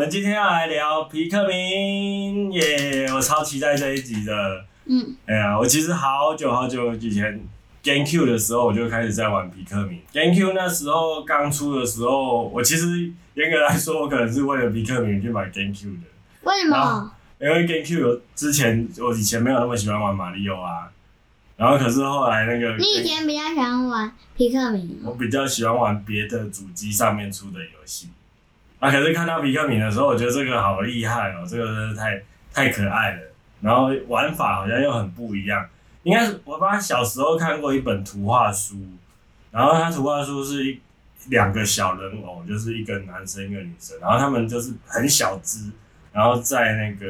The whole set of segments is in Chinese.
我们今天要来聊皮克明，耶！我超期待这一集的。嗯。哎呀，我其实好久好久以前 GameCube 的时候，我就开始在玩皮克明。GameCube 那时候刚出的时候，我其实严格来说，我可能是为了皮克明去买 GameCube 的。为什么？因为 GameCube 之前我以前没有那么喜欢玩马里奥啊，然后可是后来那个你以前比较喜欢玩皮克明，我比较喜欢玩别的主机上面出的游戏啊。可是看到比克敏的时候，我觉得这个好厉害哦，这个太太可爱了，然后玩法好像又很不一样。应该是我爸小时候看过一本图画书，然后他图画书是一两个小人偶，就是一个男生一个女生，然后他们就是很小只。然后在那个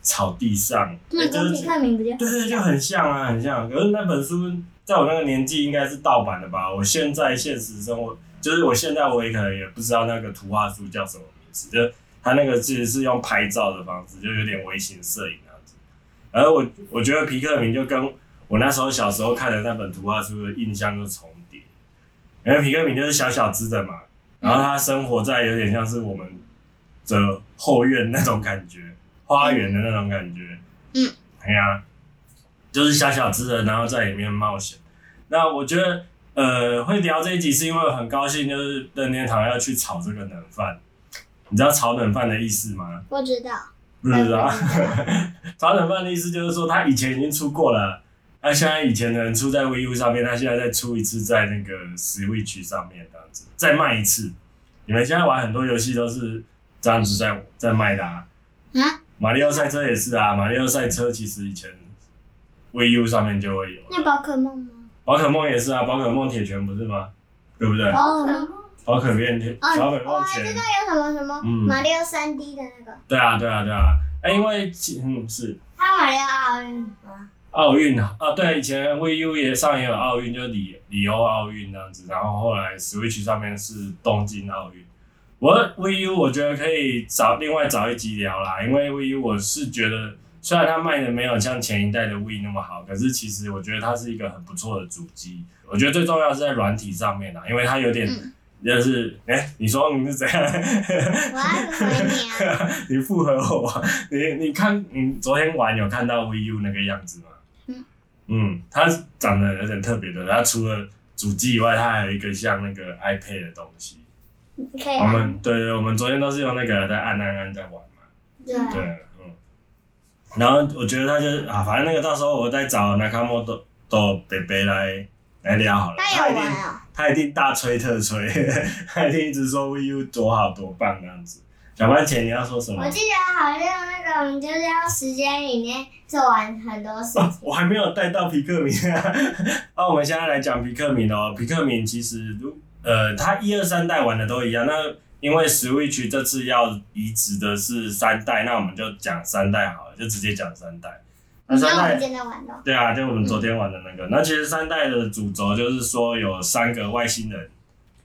草地上，那跟皮克敏不就？对对，就很像啊，很像。可是那本书在我那个年纪应该是盗版的吧？我现在现实生活，就是我现在我也可能也不知道那个图画书叫什么名字。就他那个其实是用拍照的方式，就有点微型摄影那样子。而我我觉得皮克敏就跟我那时候小时候看的那本图画书的印象就重叠，因为皮克敏就是小小只的嘛，然后他生活在有点像是我们。的后院那种感觉，花园的那种感觉，嗯，哎呀，就是小小只的，然后在里面冒险。那我觉得，呃，会聊这一集是因为我很高兴，就是任天堂要去炒这个冷饭。你知道炒冷饭的意思吗？不知道。不知道。炒冷饭的意思就是说，他以前已经出过了，那现在以前的人出在 Wii U 上面，他现在再出一次在那个 Switch 上面这样子，再卖一次。你们现在玩很多游戏都是。这样子在在卖的啊，啊，马里奥赛车也是啊，马里奥赛车其实以前 Wii U 上面就会有。那宝可梦吗？宝可梦也是啊，宝可梦铁拳不是吗？对不对？宝可梦，宝可变铁，宝可梦我还知道有什么什么马里奥三 D 的那个。对啊对啊对啊，哎，因为嗯是。他马里奥奥运吗？奥运啊，对，以前 Wii U 也上也有奥运，就里里欧奥运这样子，然后后来 Switch 上面是东京奥运。我 Wii U 我觉得可以找另外找一集聊啦，因为 Wii U 我是觉得虽然它卖的没有像前一代的 Wii 那么好，可是其实我觉得它是一个很不错的主机。我觉得最重要是在软体上面啦，因为它有点就是哎、嗯欸，你说你是怎样？我爱回你啊！你附和我，你你看你昨天玩有看到 Wii U 那个样子吗？嗯嗯，它长得有点特别的，它除了主机以外，它还有一个像那个 iPad 的东西。我们对对，我们昨天都是用那个在按按按在玩嘛。对。然后我觉得他就是啊，反正那个到时候我再找那卡莫多多北北来来聊好了。他有玩啊、哦。他一定大吹特吹，他一定一直说 Wii U 多好多棒这样子。小番茄，你要说什么？我记得好像那个就是要时间里面做完很多事情。啊、我还没有带到皮克敏 啊。那我们现在来讲皮克敏哦。皮克敏其实如呃，他一二三代玩的都一样。那因为 Switch 这次要移植的是三代，那我们就讲三代好了，就直接讲三代。那三代，对啊，就我们昨天玩的那个。嗯、那其实三代的主轴就是说有三个外星人，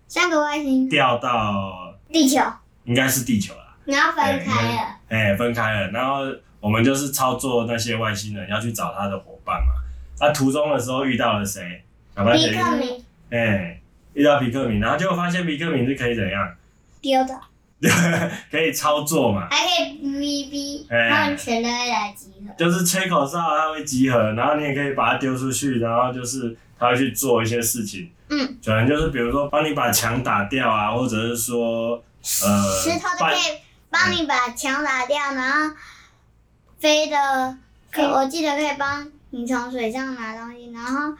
三个外星人掉到地球，应该是地球啦。然后分开了，哎，分开了。然后我们就是操作那些外星人要去找他的伙伴嘛。那途中的时候遇到了谁？皮克敏。哎。遇到皮克敏，然后就发现皮克敏是可以怎样？丢的，可以操作嘛？还可以 BB，他们全都会来集合。就是吹口哨，它会集合，然后你也可以把它丢出去，然后就是它会去做一些事情。嗯。可能就是比如说帮你把墙打掉啊，或者是说呃，石头都可以帮你把墙打掉，嗯、然后飞的，可我记得可以帮你从水上拿东西，然后。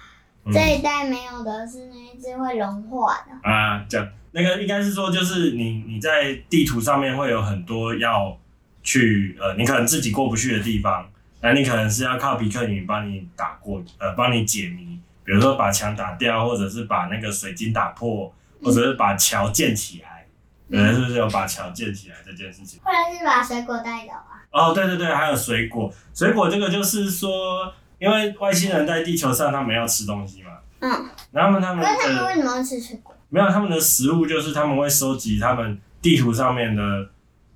这一代没有的是那一只会融化的啊，讲那个应该是说，就是你你在地图上面会有很多要去呃，你可能自己过不去的地方，那你可能是要靠皮克女帮你打过呃，帮你解谜，比如说把墙打掉，或者是把那个水晶打破，或者是把桥建起来，有人是不是有把桥建起来这件事情？或者是把水果带走啊？哦，对对对，还有水果，水果这个就是说。因为外星人在地球上，他们要吃东西嘛。嗯。然后他们，那他们为什么要吃水果？没有，他们的食物就是他们会收集他们地图上面的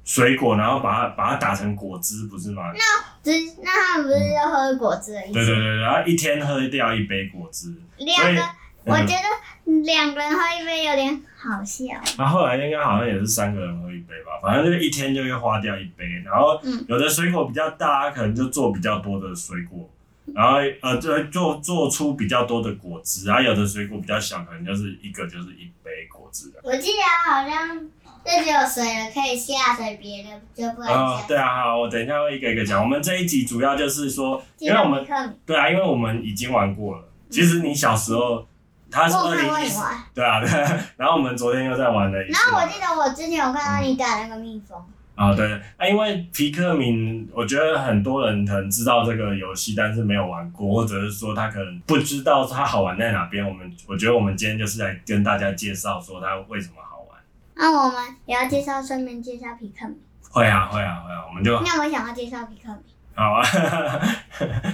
水果，然后把它把它打成果汁，不是吗？那只那他们不是要喝果汁的意思？对对对，然后一天喝掉一杯果汁。两个我觉得两个人喝一杯有点好笑。那、啊、后来应该好像也是三个人喝一杯吧，反正就一天就会花掉一杯。然后有的水果比较大，可能就做比较多的水果，然后呃，就做做出比较多的果汁。然后有的水果比较小，可能就是一个就是一杯果汁。我记得好像这只有水了，可以下水，别的就不能下。哦，对啊，好，我等一下会一个一个讲。我们这一集主要就是说，因为我们对啊，因为我们已经玩过了。其实你小时候。他是二零一四，对啊，对。然后我们昨天又在玩了。然后我记得我之前有看到你打那个蜜蜂。啊、对。啊，因为皮克敏，我觉得很多人可能知道这个游戏，但是没有玩过，或者是说他可能不知道它好玩在哪边。我们我觉得我们今天就是来跟大家介绍说它为什么好玩。那我们也要介绍，顺便介绍皮克敏。会啊，会啊，会啊，我们就。那我想要介绍皮克敏。好啊。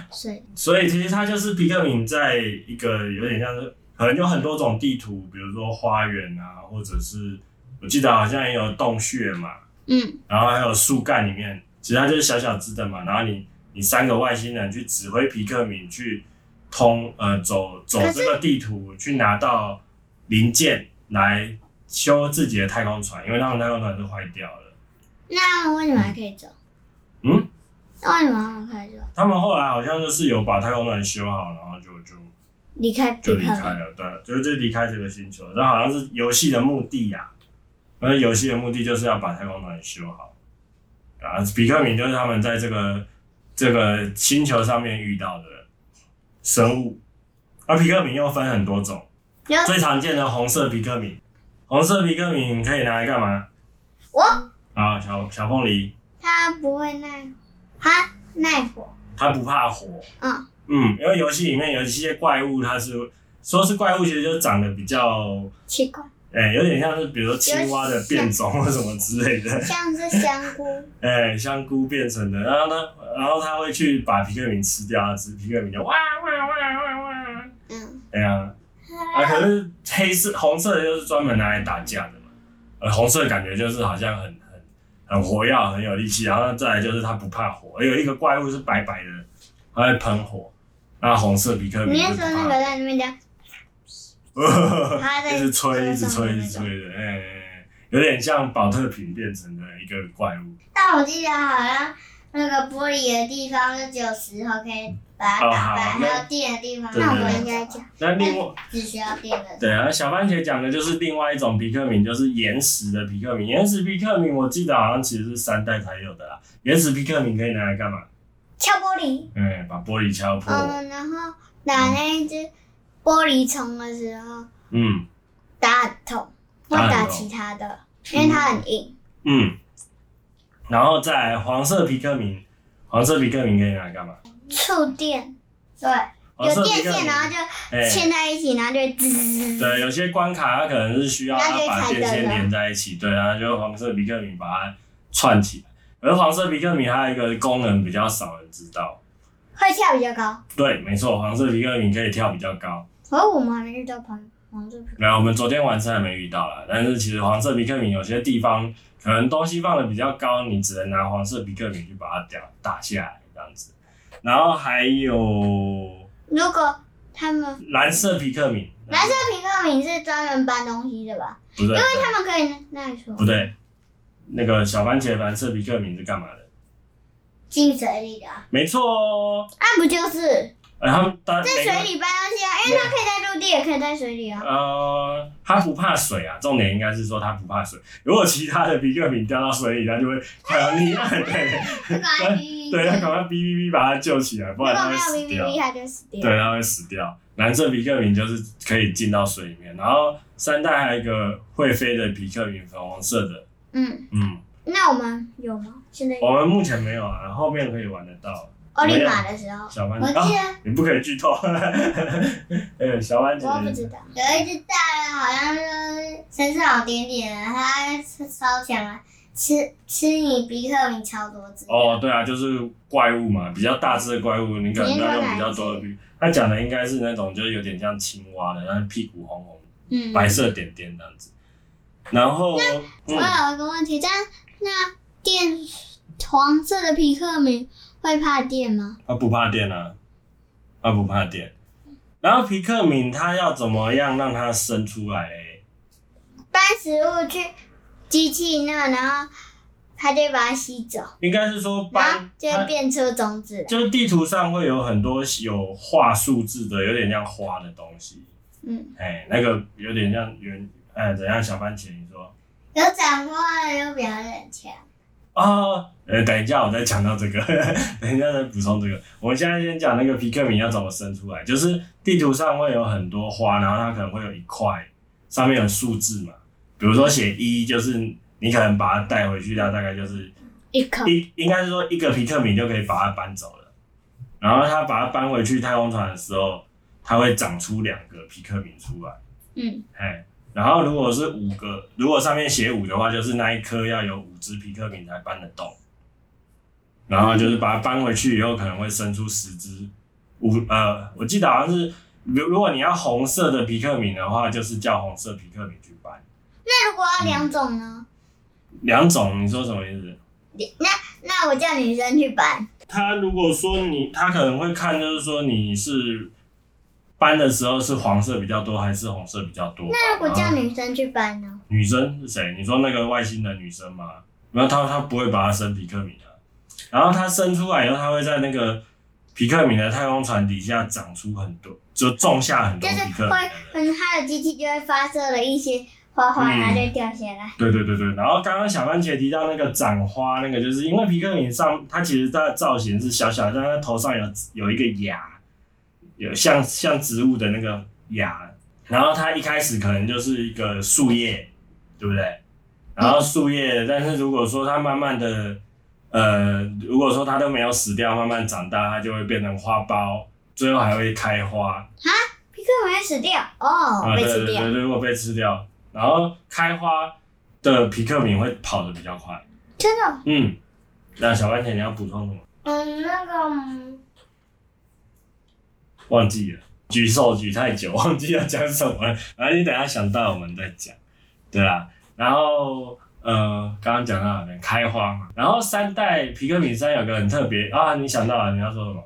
所以。所以其实它就是皮克敏，在一个有点像是。可能有很多种地图，比如说花园啊，或者是我记得好像也有洞穴嘛，嗯，然后还有树干里面，其实它就是小小只的嘛。然后你你三个外星人去指挥皮克敏去通呃走走这个地图，去拿到零件来修自己的太空船，因为他们太空船都坏掉了。那为什么还可以走？嗯？那为什么他们可以走？他们后来好像就是有把太空船修好，然后就就。离开就离开了，对，就是就离开这个星球。然后好像是游戏的目的呀、啊，而游戏的目的就是要把太空船修好。啊，比克敏就是他们在这个这个星球上面遇到的生物。而皮克敏又分很多种，最常见的红色皮克敏，红色皮克敏可以拿来干嘛？我啊，小小凤梨，它不会耐，它耐火，它不怕火，嗯。嗯，因为游戏里面有一些怪物，它是说是怪物，其实就长得比较奇怪，哎、欸，有点像是比如说青蛙的变种或什么之类的，像是香菇，哎、欸，香菇变成的，然后呢，然后它会去把皮克敏吃掉，只皮克敏就哇哇哇哇哇，嗯，哎呀，啊，可是黑色、红色的就是专门拿来打架的嘛，呃，红色感觉就是好像很很很活跃，很有力气，然后再来就是它不怕火，有一个怪物是白白的，它会喷火。那红色皮克敏，你是说那个在那边讲，一直吹，一直吹，一直吹的，哎、欸，有点像宝特瓶变成的一个怪物。但我记得好像那个玻璃的地方是只有石头可以把它打败，还有电的地方，那我们应该讲。那另外只需要电的。对啊，小番茄讲的就是另外一种皮克敏，就是岩石的皮克敏。岩石皮克敏，我记得好像其实是三代才有的啦。岩石皮克敏可以拿来干嘛？敲玻璃，嗯，把玻璃敲破。嗯，然后拿那一只玻璃虫的时候，嗯，打很痛，会打其他的，因为它很硬。嗯，然后再来黄色皮克敏，黄色皮克敏可以拿来干嘛？触电，对，有电线，然后就牵在一起，然后就滋。对，有些关卡它可能是需要它把电线连在一起，对，然后就黄色皮克敏把它串起来。而黄色皮克敏还有一个功能比较少人知道，会跳比较高。对，没错，黄色皮克敏可以跳比较高。而我们还没遇到黄黄色皮克敏。没有，我们昨天晚上还没遇到啦。但是其实黄色皮克敏有些地方可能东西放的比较高，你只能拿黄色皮克敏去把它打打下来这样子。然后还有，如果他们蓝色皮克敏，蓝色皮克敏是专门搬东西的吧？不对，因为他们可以那里说。不对。那个小番茄蓝色皮克敏是干嘛的？进水里的。没错哦。那不就是？哎，他们在水里搬东西啊，因为它可以在陆地，也可以在水里啊。呃，它不怕水啊，重点应该是说它不怕水。如果其他的皮克敏掉到水里，它就会快要溺爱。对，对，它赶快哔哔哔把它救起来，不然它会死掉。它就死掉。对，它会死掉。蓝色皮克敏就是可以进到水里面，然后三代还有一个会飞的皮克敏，粉红色的。嗯嗯，那我们有吗？现在我们目前没有啊，后面可以玩得到。奥利马的时候，小番茄，我记得、啊、你不可以剧透。呃，小番茄，我不知道。有一只大人，好像是身上有点点的，它超强啊，吃吃你皮克敏超多只。哦，对啊，就是怪物嘛，比较大只的怪物，你可能要用比较多的皮。他讲的应该是那种，就是有点像青蛙的，但是屁股红红，嗯，白色点点这样子。然后，那、嗯、我有一个问题，但那电黄色的皮克敏会怕电吗？啊不怕电啊，啊不怕电。然后皮克敏它要怎么样让它生出来嘞？搬食物去机器那，然后它就把它吸走。应该是说搬就会变出种子。就是地图上会有很多有画数字的，有点像花的东西。嗯。哎，那个有点像圆，哎，怎样？小番茄，你说？有长花，有表演强。哦，呃，等一下，我再讲到这个，等一下再补充这个。我们现在先讲那个皮克敏要怎么生出来，就是地图上会有很多花，然后它可能会有一块上面有数字嘛，比如说写一，就是你可能把它带回去，它大概就是一颗，一应该是说一个皮克敏就可以把它搬走了。然后它把它搬回去太空船的时候，它会长出两个皮克敏出来。嗯，哎。然后如果是五个，如果上面写五的话，就是那一颗要有五只皮克敏才搬得动。然后就是把它搬回去以后，可能会生出十只。五呃，我记得好像是，如如果你要红色的皮克敏的话，就是叫红色皮克敏去搬。那如果要两种呢？嗯，两种，你说什么意思？那那我叫女生去搬。他如果说你，他可能会看，就是说你是。搬的时候是黄色比较多还是红色比较多？那如果叫女生去搬呢？女生是谁？你说那个外星的女生吗？然后她她不会把她生皮克敏的，然后她生出来以后，她会在那个皮克敏的太空船底下长出很多，就种下很多皮克敏。会，嗯，它的机器就会发射了一些花花，然后就掉下来。对对对对，然后刚刚小番茄提到那个长花，那个就是因为皮克敏上它其实它的造型是小小的，但它头上有有一个牙。有像像植物的那个芽，然后它一开始可能就是一个树叶，对不对？然后树叶，但是如果说它慢慢的，呃，如果说它都没有死掉，慢慢长大，它就会变成花苞，最后还会开花。啊，皮克敏会死掉哦，啊、被吃掉。对对对，如果被吃掉，然后开花的皮克敏会跑得比较快。真的？嗯。那小番茄你要补充什么？嗯，那个。忘记了，举手举太久，忘记要讲什么了。然后你等下想到我们再讲，对啦。然后呃，刚刚讲到哪边？开花嘛。然后三代皮克敏三有个很特别啊，你想到了？你要说什么？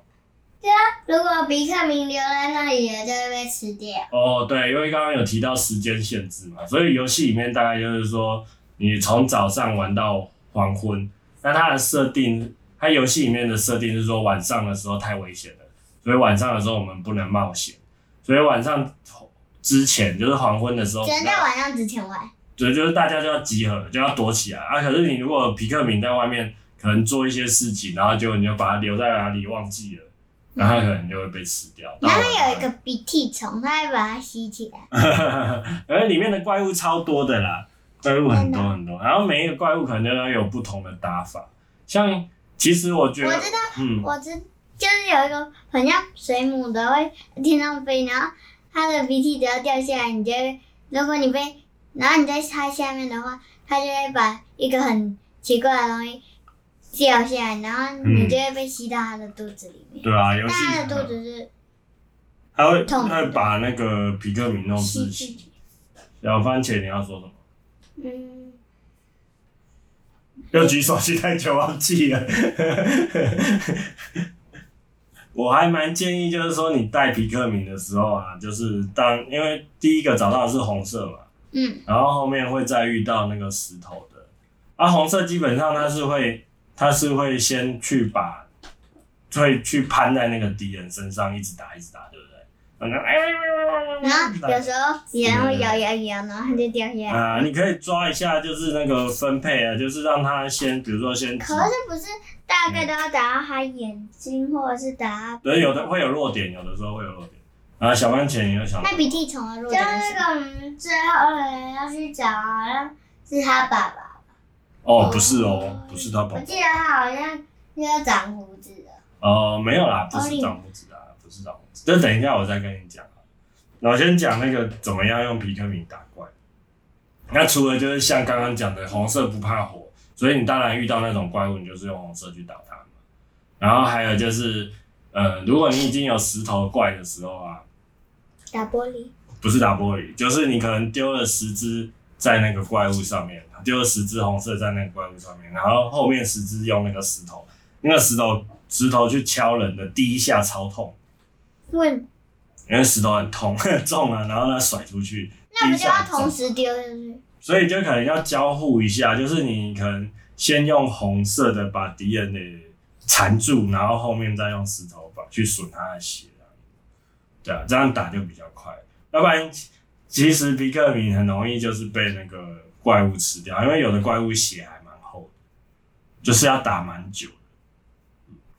对啊，如果皮克敏留在那里了，就会被吃掉。哦，对，因为刚刚有提到时间限制嘛，所以游戏里面大概就是说，你从早上玩到黄昏。那它的设定，它游戏里面的设定是说，晚上的时候太危险了。所以晚上的时候我们不能冒险，所以晚上之前就是黄昏的时候，只能在晚上之前玩。对，就是大家就要集合，就要躲起来啊！可是你如果皮克敏在外面可能做一些事情，然后就你就把它留在哪里忘记了，然后它可能就会被吃掉。然后有一个鼻涕虫，它会把它吸起来。而里面的怪物超多的啦，怪物很多很多，然后每一个怪物可能都要有不同的打法。像其实我觉得，我知道，嗯，我知。就是有一个很像水母的会天上飞，然后它的鼻涕只要掉下来，你就会，如果你被，然后你在它下面的话，它就会把一个很奇怪的东西掉下来，然后你就会被吸到它的肚子里面。对啊，尤其它的肚子是，它会它会把那个皮克敏弄窒息。小番茄，你要说什么？嗯。要举手举太久忘记了。我还蛮建议，就是说你带皮克敏的时候啊，就是当因为第一个找到的是红色嘛，嗯，然后后面会再遇到那个石头的，啊，红色基本上它是会，它是会先去把，会去攀在那个敌人身上，一直打，一直打，对不对？然后有时候然后摇摇摇，然后它就掉下来。啊，你可以抓一下，就是那个分配啊，就是让它先，比如说先。可是不是大概都要打到它眼睛，或者是打？对，有的会有弱点，有的时候会有弱点。啊，小番茄，也有小？那鼻涕虫的弱点是？就那个最后人要去找，好像是他爸爸。哦，不是哦，不是他爸爸。我记得他好像要长胡子的。哦，没有啦，不是长胡子的，不是长胡子。这等一下我再跟你讲。那我先讲那个怎么样用皮克敏打怪。那除了就是像刚刚讲的红色不怕火，所以你当然遇到那种怪物，你就是用红色去打它嘛。然后还有就是，呃，如果你已经有石头怪的时候啊，打玻璃？不是打玻璃，就是你可能丢了十只在那个怪物上面，丢了十只红色在那个怪物上面，然后后面十只用那个石头，那个石头石头去敲人的第一下超痛。问。因为石头很痛 重啊，然后它甩出去，那不就要同时丢进去？所以就可能要交互一下，就是你可能先用红色的把敌人给缠住，然后后面再用石头把去损他的血，对啊，这样打就比较快。要不然，其实皮克敏很容易就是被那个怪物吃掉，因为有的怪物血还蛮厚的，就是要打蛮久。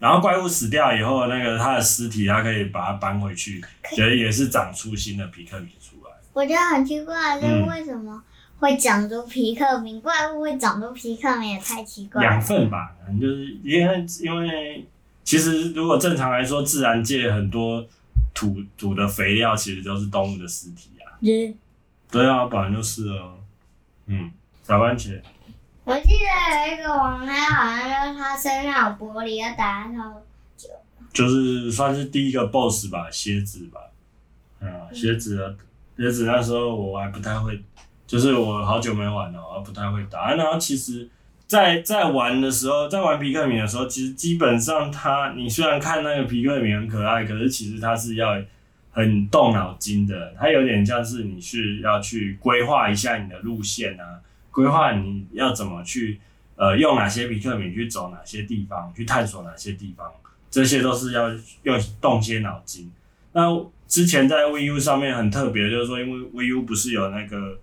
然后怪物死掉以后，那个他的尸体，他可以把它搬回去，觉得也是长出新的皮克敏出来。我觉得很奇怪，就是为什么会长出皮克敏？嗯、怪物会长出皮克敏也太奇怪了。养分吧，就是因为因为其实如果正常来说，自然界很多土土的肥料其实都是动物的尸体啊。嗯、对啊，本来就是哦。嗯，小番茄。我记得有一个王，他好像就是他身上有玻璃，要打超久。就是算是第一个 boss 吧，蝎子吧。嗯，蝎子，蝎子那时候我还不太会，就是我好久没玩了，我还不太会打。然后其实在，在在玩的时候，在玩皮克敏的时候，其实基本上他，你虽然看那个皮克敏很可爱，可是其实他是要很动脑筋的。他有点像是你是要去规划一下你的路线啊。规划你要怎么去，呃，用哪些比克敏去走哪些地方，去探索哪些地方，这些都是要用动些脑筋。那之前在 Wii U 上面很特别，就是说，因为 Wii U 不是有那个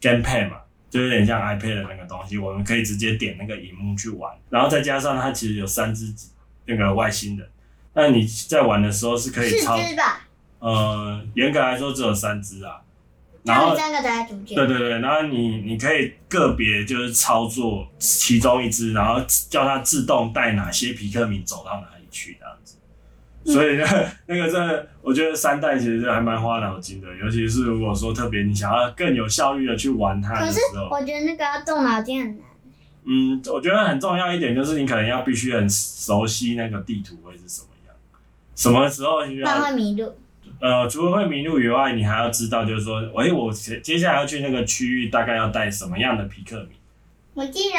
Gamepad 嘛，就有点像 iPad 的那个东西，我们可以直接点那个荧幕去玩，然后再加上它其实有三只那个外星人，那你在玩的时候是可以操，四只吧？呃，严格来说只有三只啊。然后三个在主角。对对对，然后你你可以个别就是操作其中一只，然后叫它自动带哪些皮克敏走到哪里去这样子。嗯、所以那 那个真的，我觉得三代其实还蛮花脑筋的，尤其是如果说特别你想要更有效率的去玩它的时候。可是我觉得那个要动脑筋很难。嗯，我觉得很重要一点就是你可能要必须很熟悉那个地图会是什么样，什么时候需要。不然会迷路。呃，除了会迷路以外，你还要知道，就是说，哎，我接接下来要去那个区域，大概要带什么样的皮克米？我记得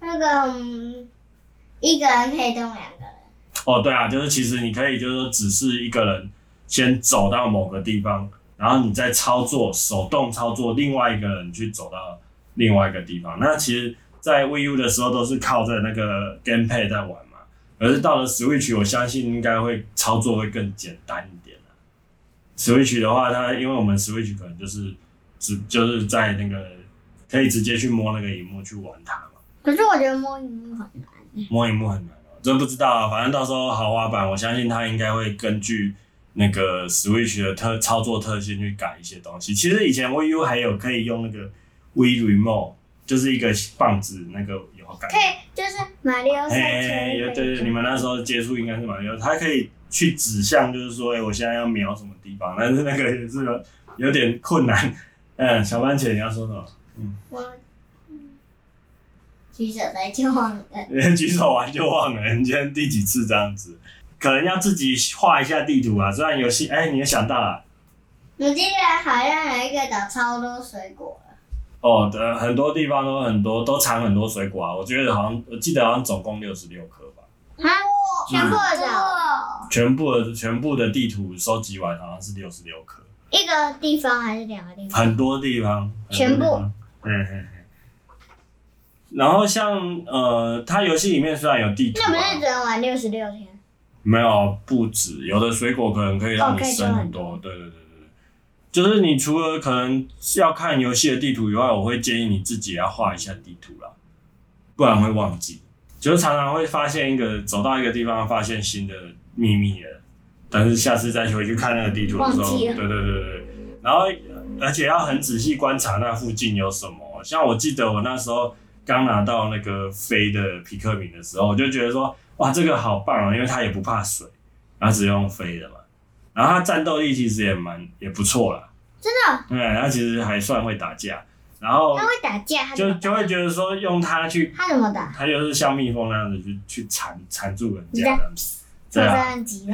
那个、嗯、一个人可以动两个人。哦，对啊，就是其实你可以就是说，只是一个人先走到某个地方，然后你再操作手动操作另外一个人去走到另外一个地方。那其实，在 Wii U 的时候都是靠着那个 Gamepad 在玩嘛，可是到了 Switch，我相信应该会操作会更简单一点。Switch 的话，它因为我们 Switch 可能就是只就是在那个可以直接去摸那个荧幕去玩它嘛。可是我觉得摸荧幕很难。摸荧幕很难哦，真不知道啊。反正到时候豪华版，我相信它应该会根据那个 Switch 的特操作特性去改一些东西。其实以前 Wii U 还有可以用那个 Wii Remote，就是一个棒子那个有改。可以，就是马里奥赛车。对对，你们那时候接触应该是马里奥，它可以。去指向，就是说，哎、欸，我现在要瞄什么地方？但是那个也是有有点困难。嗯，小番茄，你要说什么？嗯，我举手来就忘了。举手完就忘了，你今天第几次这样子？可能要自己画一下地图啊。虽然游戏，哎、欸，你也想到了。我记得好像有一个岛超多水果。哦，对，很多地方都很多，都藏很多水果啊。我觉得好像，我记得好像总共六十六颗吧。啊，全部的，全部的全部的地图收集完，好像是六十六颗。一个地方还是两个地方？很多地方，全部。嗯嗯。然后像呃，它游戏里面虽然有地图，那不是只能玩六十六天？没有，不止，有的水果可能可以让你生很多。对对对对对，就是你除了可能要看游戏的地图以外，我会建议你自己要画一下地图啦，不然会忘记。就是常常会发现一个走到一个地方，发现新的秘密了，但是下次再回去看那个地图的时候，对对对对，然后而且要很仔细观察那附近有什么。像我记得我那时候刚拿到那个飞的皮克敏的时候，我就觉得说，哇，这个好棒啊，因为它也不怕水，然后只用飞的嘛，然后它战斗力其实也蛮也不错啦，真的，对，它其实还算会打架。然后他会打架，就就会觉得说用它去，他怎么打？他就是像蜜蜂那样子去去缠缠住人家这样子，对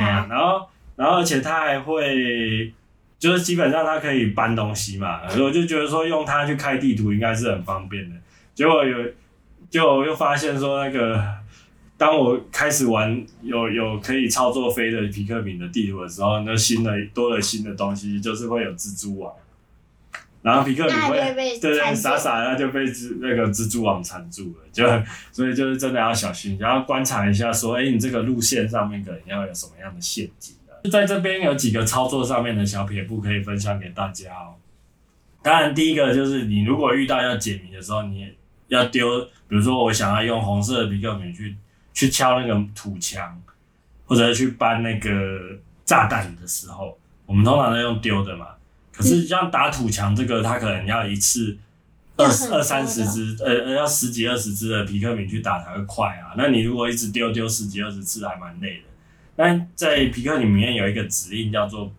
啊。然后然后而且他还会，就是基本上它可以搬东西嘛，所以我就觉得说用它去开地图应该是很方便的。结果有，就又发现说那个当我开始玩有有可以操作飞的皮克敏的地图的时候，那新的多了新的东西，就是会有蜘蛛网。然后皮克敏会，对对，傻傻的就被蜘那个蜘蛛网缠住了，就所以就是真的要小心，然后观察一下，说，哎，你这个路线上面可能要有什么样的陷阱的。在这边有几个操作上面的小撇步可以分享给大家哦。当然，第一个就是你如果遇到要解谜的时候，你要丢，比如说我想要用红色的皮克米去去敲那个土墙，或者去搬那个炸弹的时候，我们通常都用丢的嘛。可是像打土墙这个，它可能要一次二十二三十只，呃呃，要十几二十只的皮克敏去打才会快啊。那你如果一直丢丢十几二十次，还蛮累的。那在皮克敏里面有一个指令叫做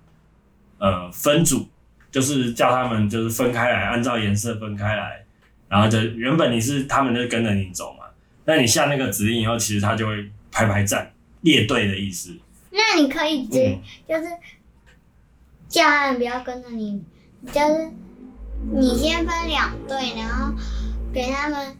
呃分组，就是叫他们就是分开来，按照颜色分开来，然后就原本你是他们就跟着你走嘛。那你下那个指令以后，其实他就会排排站列队的意思。那你可以直、嗯、就是。叫他们不要跟着你，就是你先分两队，然后给他们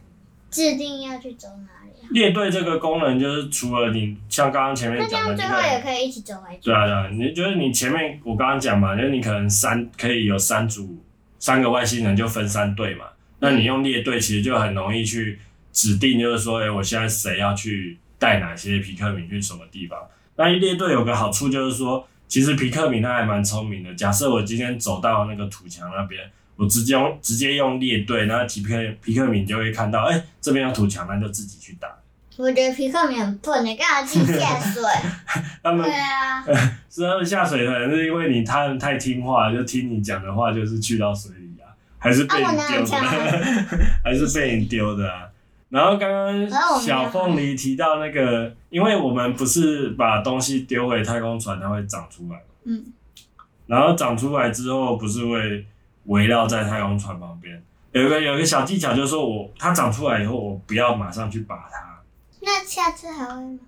制定要去走哪里啊。列队这个功能就是除了你像刚刚前面讲的，那这样最后也可以一起走回去。对啊对啊，你就是你前面我刚刚讲嘛，就是你可能三可以有三组三个外星人就分三队嘛，那你用列队其实就很容易去指定，就是说，哎、欸，我现在谁要去带哪些皮克敏去什么地方？那一列队有个好处就是说。其实皮克敏他还蛮聪明的。假设我今天走到那个土墙那边，我直接用直接用列队，然后皮克皮克敏就会看到，哎、欸，这边有土墙，那就自己去打。我觉得皮克敏很笨，你干嘛自己下水？他们对啊，是他们下水可能是因为你他们太听话，就听你讲的话，就是去到水里啊，还是被你丢的？啊、还是被你丢的啊？然后刚刚小凤梨提到那个，因为我们不是把东西丢回太空船，它会长出来。嗯。然后长出来之后，不是会围绕在太空船旁边？有一个有一个小技巧，就是说我它长出来以后，我不要马上去拔它。那下次还会吗？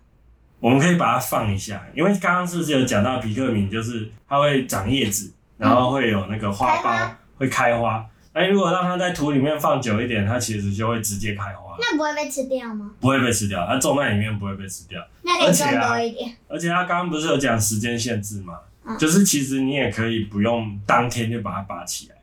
我们可以把它放一下，因为刚刚是不是有讲到皮克敏，就是它会长叶子，然后会有那个花苞，会开花。哎，如果让它在土里面放久一点，它其实就会直接开花。那不会被吃掉吗？不会被吃掉，它种在里面不会被吃掉。那可以种多一点。而且它刚刚不是有讲时间限制吗？嗯。就是其实你也可以不用当天就把它拔起来，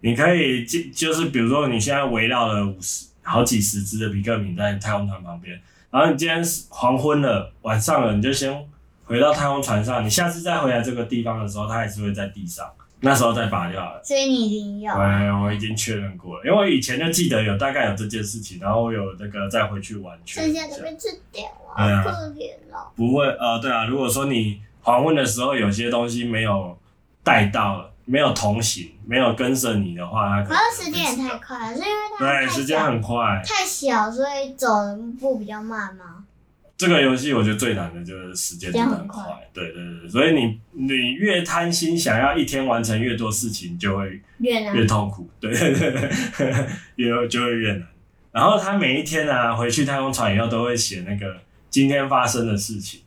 你可以就就是比如说你现在围绕了五十好几十只的皮克敏在太空船旁边，然后你今天黄昏了，晚上了，你就先回到太空船上，你下次再回来这个地方的时候，它还是会在地上。那时候再拔掉了，所以你已经有。对，我已经确认过了，因为我以前就记得有大概有这件事情，然后我有那个再回去玩。剩下的被吃掉啊，可怜了。不会，呃，对啊，如果说你黄昏的时候有些东西没有带到，没有同行，没有跟着你的话，它可能。可是时间也太快了，是因为它对时间很快，太小，所以走的步比较慢吗？这个游戏我觉得最难的就是时间真的很快，对对对，所以你你越贪心想要一天完成越多事情，就会越越痛苦，对对对，越就会越难。然后他每一天啊回去太空船以后都会写那个今天发生的事情，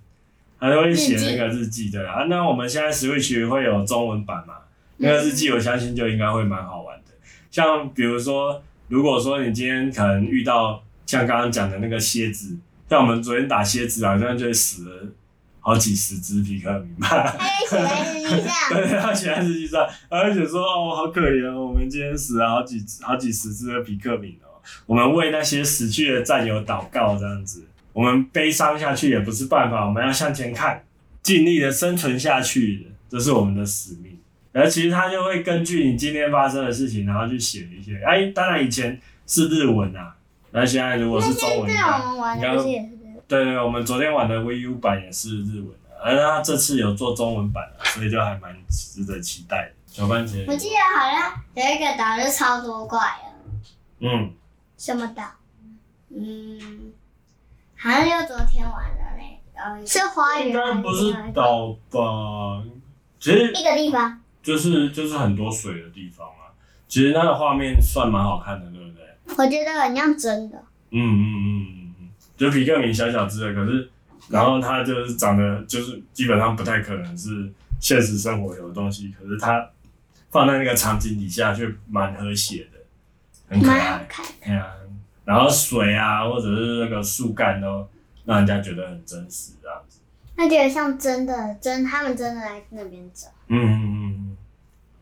他都会写那个日记对啊。那我们现在 Switch 会有中文版嘛？那个日记我相信就应该会蛮好玩的。像比如说，如果说你今天可能遇到像刚刚讲的那个蝎子。像我们昨天打蝎子好像就死了好几十只皮克敏吧。他写在日记上。对，他写在日记上，而且说哦，好可怜哦，我们今天死了好几好几十只的皮克敏哦。我们为那些死去的战友祷告，这样子，我们悲伤下去也不是办法，我们要向前看，尽力的生存下去，这是我们的使命。而其实他就会根据你今天发生的事情，然后去写一些。哎，当然以前是日文啊。那现在如果是中文的，你看，对对，我们昨天玩的 VU 版也是日文的，而他这次有做中文版的，所以就还蛮值得期待的。小番茄，我记得好像有一个岛就超多怪的。嗯。什么岛？嗯，好像就昨天玩的那个，是花园。应该不是岛吧？其实一个地方。就是就是很多水的地方啊，其实那个画面算蛮好看的，对不对？我觉得很像真的。嗯嗯嗯嗯嗯，就皮克敏小小只的，可是然后它就是长得就是基本上不太可能是现实生活有的东西，可是它放在那个场景底下却蛮和谐的，很可爱。蛮好看。然后水啊，或者是那个树干都让人家觉得很真实这样子。那觉得像真的，真他们真的来那边走。嗯嗯嗯，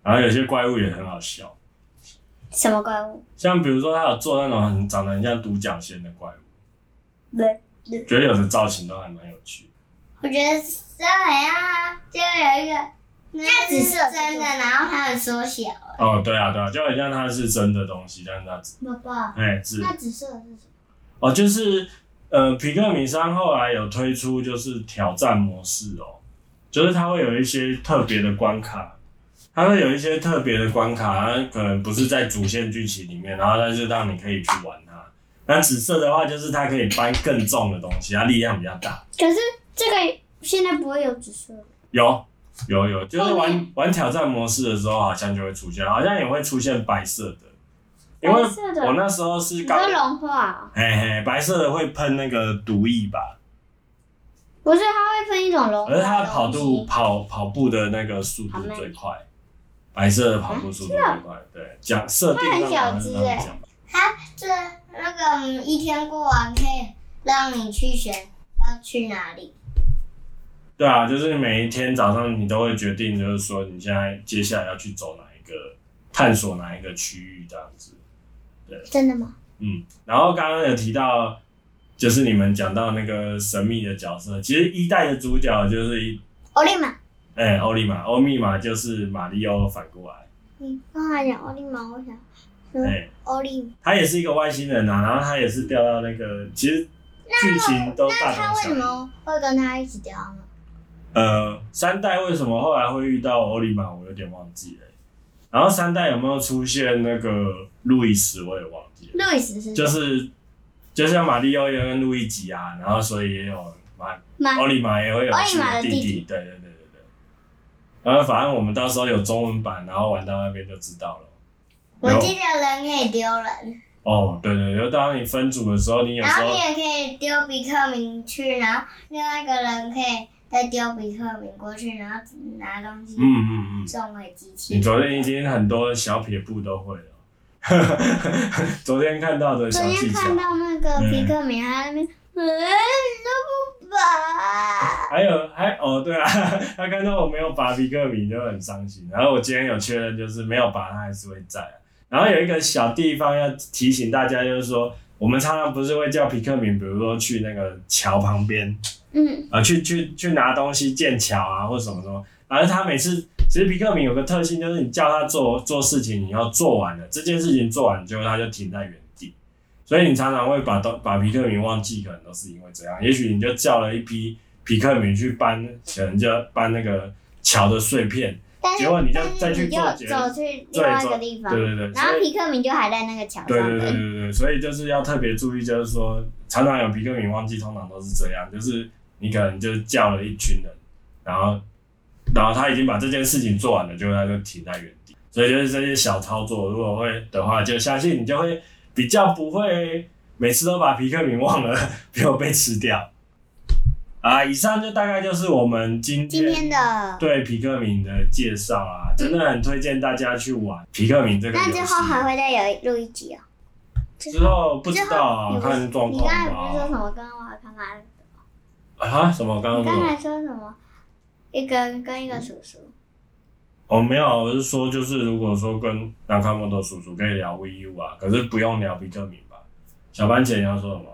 然后有些怪物也很好笑。什么怪物？像比如说，他有做那种很长得很像独角仙的怪物。对。觉得有的造型都还蛮有趣。我觉得是好像就有一个，那紫色真的，然后它很缩小。哦，对啊，对啊，就很像它是真的东西，但是它紫。爸爸。哎，紫。那紫色是什么？哦，就是呃，皮克米三后来有推出就是挑战模式哦，就是它会有一些特别的关卡，它会有一些特别的关卡，它可能不是在主线剧情里面，然后它就让你可以去玩它。那紫色的话，就是它可以搬更重的东西，它力量比较大。可是这个现在不会有紫色。有有有，就是玩玩挑战模式的时候，好像就会出现，好像也会出现白色的。因为我那时候是刚融化。嘿嘿，白色的会喷那个毒液吧？不是，它会喷一种融化。而它跑度跑跑步的那个速度最快，白色的跑步速度最快。对，讲设定上是这样讲。它这那个一天过完可以让你去选要去哪里。对啊，就是每一天早上你都会决定，就是说你现在接下来要去走哪一个，探索哪一个区域这样子。对，真的吗？嗯，然后刚刚有提到，就是你们讲到那个神秘的角色，其实一代的主角就是一欧利玛。哎、欸，欧利玛，欧密码就是马里奥反过来。你刚才讲奥利玛，我想说，哎，欧利，他也是一个外星人啊，然后他也是掉到那个，其实剧情都大同小异。那他为什么会跟他一起掉呢？呃，三代为什么后来会遇到欧利玛，我有点忘记了。然后三代有没有出现那个路易斯？我也忘记了。路易斯是就是，就像马里奥也跟路易吉啊，然后所以也有马奥利玛也会有自己的弟弟。对对对然后反正我们到时候有中文版，然后玩到那边就知道了。我记得人可以丢人。哦，对对，就当你分组的时候，你有时候。然后你也可以丢比克明去，然后另外一个人可以。再丢比克明过去，然后拿东西，嗯嗯嗯，送回机器。你昨天已经很多小撇步都会了。昨天看到的小技巧。昨天看到那个比克敏还在那边，嗯，都不拔。还有还哦对啊，他看到我没有拔皮克敏就很伤心。然后我今天有确认，就是没有拔，他还是会在。然后有一个小地方要提醒大家，就是说我们常常不是会叫皮克敏，比如说去那个桥旁边。嗯，啊，去去去拿东西建桥啊，或者什么什么，反正他每次其实皮克敏有个特性，就是你叫他做做事情，你要做完了这件事情做完之后，他就停在原地，所以你常常会把东把皮克敏忘记，可能都是因为这样。也许你就叫了一批皮克敏去搬，可能就搬那个桥的碎片，结果你就再去做就走去另外一个地方，对对对，然后皮克敏就还在那个桥上。对对对对对，所以就是要特别注意，就是说常常有皮克敏忘记，通常都是这样，就是。你可能就叫了一群人，然后，然后他已经把这件事情做完了，就他就停在原地。所以就是这些小操作，如果会的话，就相信你就会比较不会每次都把皮克敏忘了，没有被吃掉。啊，以上就大概就是我们今天今天的对皮克敏的介绍啊，真的很推荐大家去玩皮克敏这个游戏。那之后还会再有录一集哦。之后不知道啊，看状况吧。你刚才不是说什么？刚刚我还看看。啊？什么？刚刚你刚才说什么？一个跟一个叔叔。哦，没有，我是说，就是如果说跟南卡莫多叔叔可以聊 VU 啊，可是不用聊皮克敏吧？小番茄你要说什么？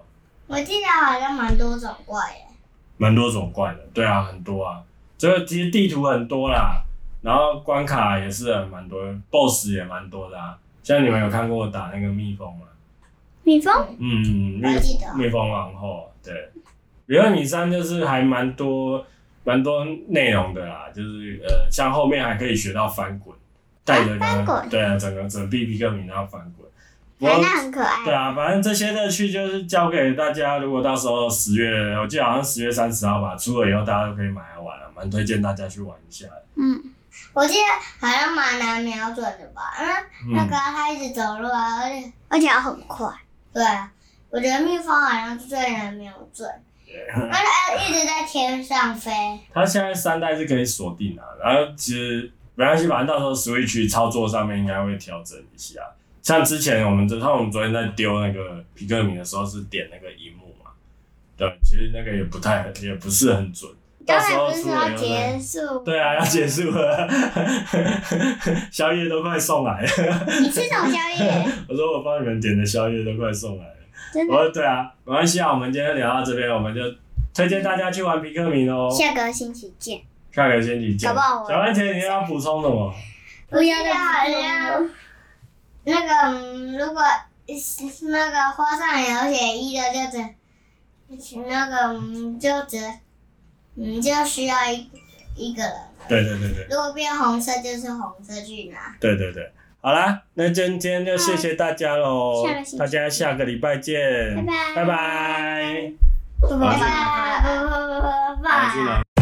我记得好像蛮多种怪的。蛮多种怪的，对啊，很多啊。这个其实地图很多啦，然后关卡也是蛮多，BOSS 也蛮多的啊。像你们有看过我打那个蜜蜂吗？蜜蜂？嗯，蜜蜜蜂王后，对。比如你三就是还蛮多蛮多内容的啦，就是呃，像后面还可以学到翻滚，带着翻滚，对啊，整个整 B B 克敏然后翻滚，那很可爱。对啊，反正这些乐趣就是交给大家。如果到时候十月，我记得好像十月三十号吧，出了以后大家都可以买来玩了，蛮推荐大家去玩一下。嗯，我记得好像蛮难瞄准的吧？嗯，那个他一直走路啊，而且而且要很快。对啊，我觉得蜜蜂好像是最难瞄准。那它一直在天上飞。它现在三代是可以锁定的，然后其实没关系，反正到时候 Switch 操作上面应该会调整一下。像之前我们，像我们昨天在丢那个皮克敏的时候，是点那个荧幕嘛，对，其实那个也不太，也不是很准。刚才不是说要结束？对啊，要结束了，宵夜都快送来了。你吃什么宵夜？我说我帮你们点的宵夜都快送来了。真的？我说对啊，没关系啊，我们今天聊到这边，我们就推荐大家去玩皮克明哦。下个星期见。下个星期见。好不好？小番茄，你要补充什么？不要的，好像那个，如果那个花上有写一的，就只那个，就只。你就需要一一个人。对对对对。如果变红色，就是红色去拿。对对对，好啦，那今天就谢谢大家喽，大家下个礼拜见，拜拜，拜拜，拜拜，拜拜，拜拜，拜拜。